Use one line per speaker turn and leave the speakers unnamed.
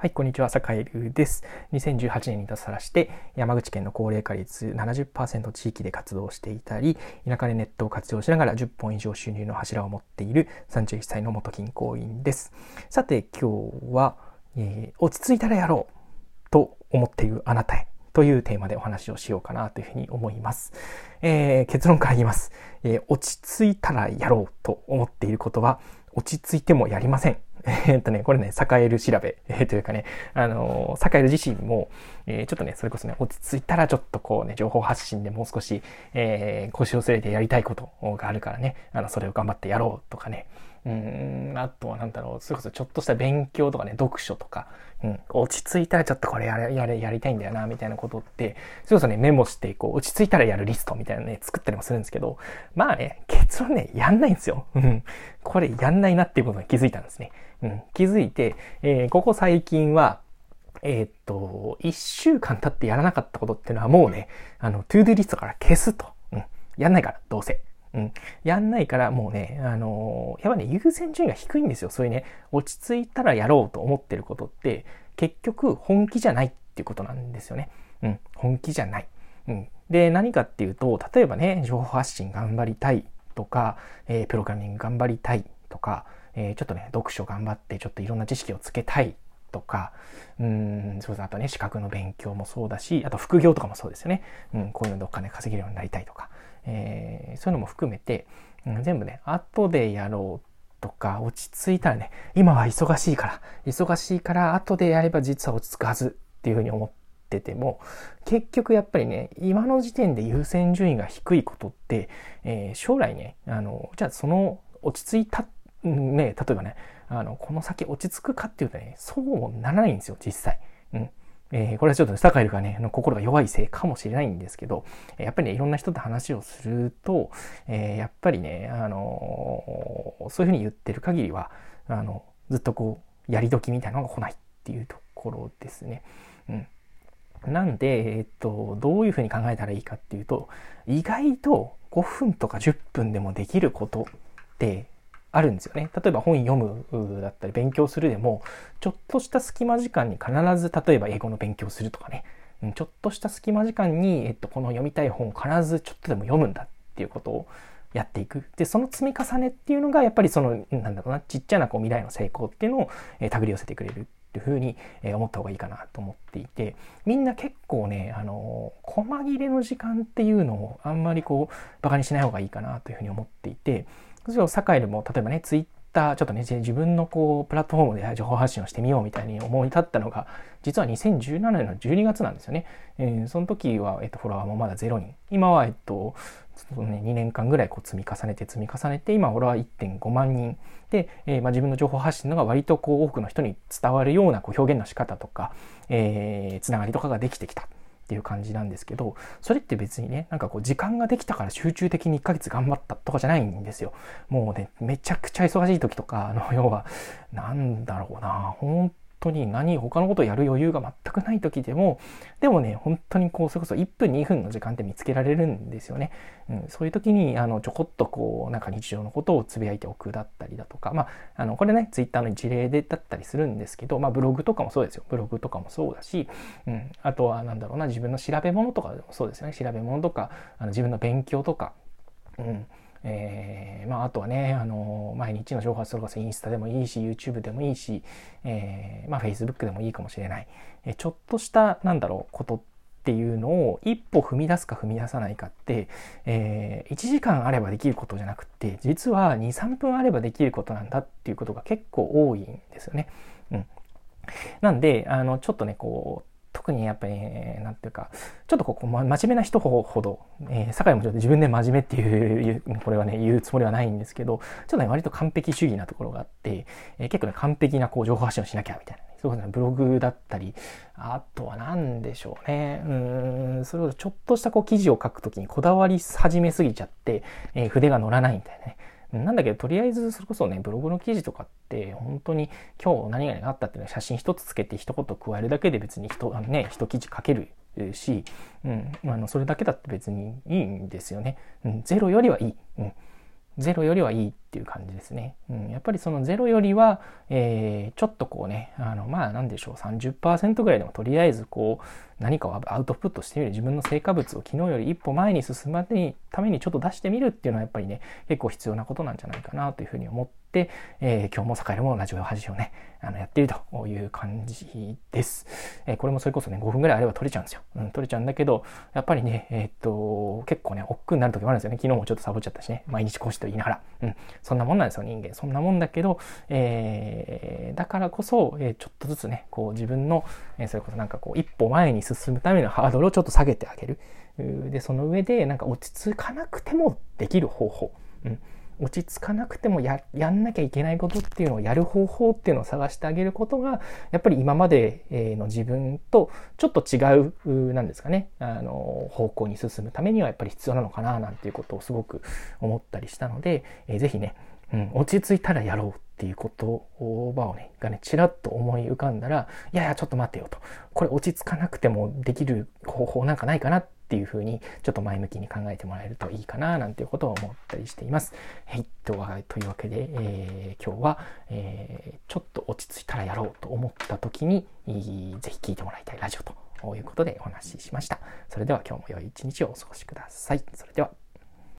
はい、こんにちは、坂井流です。2018年に脱サラして、山口県の高齢化率70%地域で活動していたり、田舎でネットを活用しながら10本以上収入の柱を持っている31歳の元銀行員です。さて、今日は、えー、落ち着いたらやろうと思っているあなたへというテーマでお話をしようかなというふうに思います。えー、結論から言います、えー、落ち着いたらやろうと思っていることは、落ち着いてもやりません。えっとね、これね、サカエル調べ、えー、というかね、あのー、サカエル自身も、えー、ちょっとね、それこそね、落ち着いたらちょっとこうね、情報発信でもう少し、えー、腰を据えてやりたいことがあるからね、あの、それを頑張ってやろうとかね、うん、あとはなんだろう、それこそちょっとした勉強とかね、読書とか、うん、落ち着いたらちょっとこれやれ、やれ、やりたいんだよな、みたいなことって、それこそね、メモして、こう、落ち着いたらやるリストみたいなね、作ったりもするんですけど、まあね、結論ね、やんないんですよ。うん。これやんないなっていうことに気づいたんですね。うん。気づいて、えー、ここ最近は、えー、っと、一週間経ってやらなかったことっていうのはもうね、あの、トゥードゥリストから消すと。うん。やんないから、どうせ。うん。やんないからもうね、あのー、やっぱね、優先順位が低いんですよ。そういうね、落ち着いたらやろうと思ってることって、結局本気じゃないっていうことなんですよね。うん。本気じゃない。うん。で、何かっていうと、例えばね、情報発信頑張りたいとか、えー、プログラミング頑張りたいとか、えー、ちょっとね、読書頑張ってちょっといろんな知識をつけたいとか、うん、そうです。あとね、資格の勉強もそうだし、あと副業とかもそうですよね。うん、こういうのでお金稼げるようになりたいとか。えー、そういうのも含めて、うん、全部ね、後でやろうとか、落ち着いたらね、今は忙しいから、忙しいから後でやれば実は落ち着くはずっていうふうに思ってても、結局やっぱりね、今の時点で優先順位が低いことって、えー、将来ね、あの、じゃあその落ち着いたっ、ね、例えばね、あの、この先落ち着くかっていうとね、そうならないんですよ、実際。うん。えー、これはちょっと、ね、坂井がね、の心が弱いせいかもしれないんですけど、やっぱりね、いろんな人と話をすると、えー、やっぱりね、あのー、そういうふうに言ってる限りは、あの、ずっとこう、やり時みたいなのが来ないっていうところですね。うん。なんで、えっと、どういうふうに考えたらいいかっていうと、意外と5分とか10分でもできることって、あるんですよね。例えば本読むだったり勉強するでも、ちょっとした隙間時間に必ず例えば英語の勉強するとかね、ちょっとした隙間時間に、えっと、この読みたい本を必ずちょっとでも読むんだっていうことをやっていく。で、その積み重ねっていうのが、やっぱりその、なんだろうな、ちっちゃなこう未来の成功っていうのを、えー、手繰り寄せてくれるっていうふうに、思った方がいいかなと思っていて、みんな結構ね、あの、細切れの時間っていうのをあんまりこう、馬鹿にしない方がいいかなというふうに思っていて、むしろサカエルも例えばね、ツイッター、ちょっとね、自分のこう、プラットフォームで情報発信をしてみようみたいに思い立ったのが、実は2017年の12月なんですよね。えー、その時は、えっと、フォロワーもまだ0人。今は、えっと、ね、2年間ぐらいこう積み重ねて積み重ねて、今、フォロワー1.5万人で、えー、まあ、自分の情報発信のが割とこう、多くの人に伝わるようなこう表現の仕方とか、えー、つながりとかができてきた。っていう感じなんですけど、それって別にね、なんかこう時間ができたから集中的に1ヶ月頑張ったとかじゃないんですよ。もうね、めちゃくちゃ忙しい時とか、あの、要は、なんだろうな、本当に何、他のことをやる余裕が全くない時でも、でもね、本当にこう、それこそ1分2分の時間って見つけられるんですよね。うん、そういう時に、あの、ちょこっとこう、なんか日常のことをつぶやいておくだったりだとか、まあ、あの、これね、ツイッターの一例でだったりするんですけど、まあ、ブログとかもそうですよ。ブログとかもそうだし、うん、あとは、なんだろうな、自分の調べ物とかでもそうですよね。調べ物とか、あの自分の勉強とか、うん、えー、まあ、あとはね、あの、毎日の情報発それこそインスタでもいいし、YouTube でもいいし、えー、まあ、Facebook でもいいかもしれない。えちょっとした、なんだろう、ことっていうのを一歩踏み出すか踏み出さないかって、え、1時間あればできることじゃなくて、実は2、3分あればできることなんだっていうことが結構多いんですよね。うん。なんで、あの、ちょっとね、こう、特にやっぱり、ね、なんていうか、ちょっとここ、ま、真面目な人ほど、えー、酒井もちょっと自分で真面目っていう、これはね、言うつもりはないんですけど、ちょっとね、割と完璧主義なところがあって、えー、結構ね、完璧なこう情報発信をしなきゃみたいな、ね、そういうブログだったり、あとは何でしょうね。うん、それをちょっとしたこう記事を書くときにこだわり始めすぎちゃって、えー、筆が乗らないみたいなね。なんだけど、とりあえずそれこそね、ブログの記事とかって、本当に今日何々があったっていうのは写真一つつけて一言加えるだけで別に人、あのね、一記事書けるし、うん、あの、それだけだって別にいいんですよね。うん、ゼロよりはいい。うん。ゼロよりはいいっていう感じですね。うん、やっぱりそのゼロよりは、えー、ちょっとこうね、あの、まあなんでしょう、30%ぐらいでもとりあえずこう、何かをアウトプットしてみる。自分の成果物を昨日より一歩前に進むためにちょっと出してみるっていうのはやっぱりね、結構必要なことなんじゃないかなというふうに思って、えー、今日も坂井もラジオ配信をね、あの、やっているという感じです。えー、これもそれこそね、5分ぐらいあれば取れちゃうんですよ。うん、取れちゃうんだけど、やっぱりね、えー、っと、結構ね、億劫になる時もあるんですよね。昨日もちょっとサボっちゃったしね、毎日講師と言いながら。うん、そんなもんなんですよ、人間。そんなもんだけど、えー、だからこそ、えー、ちょっとずつね、こう自分の、えー、それこそなんかこう、一歩前に進むためのハードルをちょっと下げてあげる。で、その上で、なんか落ち着かなくてもできる方法。うん落ち着かなくてもややんなきゃいけないことっていうのをやる方法っていうのを探してあげることがやっぱり今までの自分とちょっと違うなんですかね。あの方向に進むためにはやっぱり必要なのかななんていうことをすごく思ったりしたので、えー、ぜひね、うん、落ち着いたらやろうっていう言葉をね、がね、ちらっと思い浮かんだら、いやいや、ちょっと待ってよと。これ落ち着かなくてもできる方法なんかないかなっていうふうに、ちょっと前向きに考えてもらえるといいかな、なんていうことを思ったりしています。はい。というわけで、えー、今日は、えー、ちょっと落ち着いたらやろうと思った時に、ぜひ聞いてもらいたいラジオということでお話ししました。それでは今日も良い一日をお過ごしください。それでは。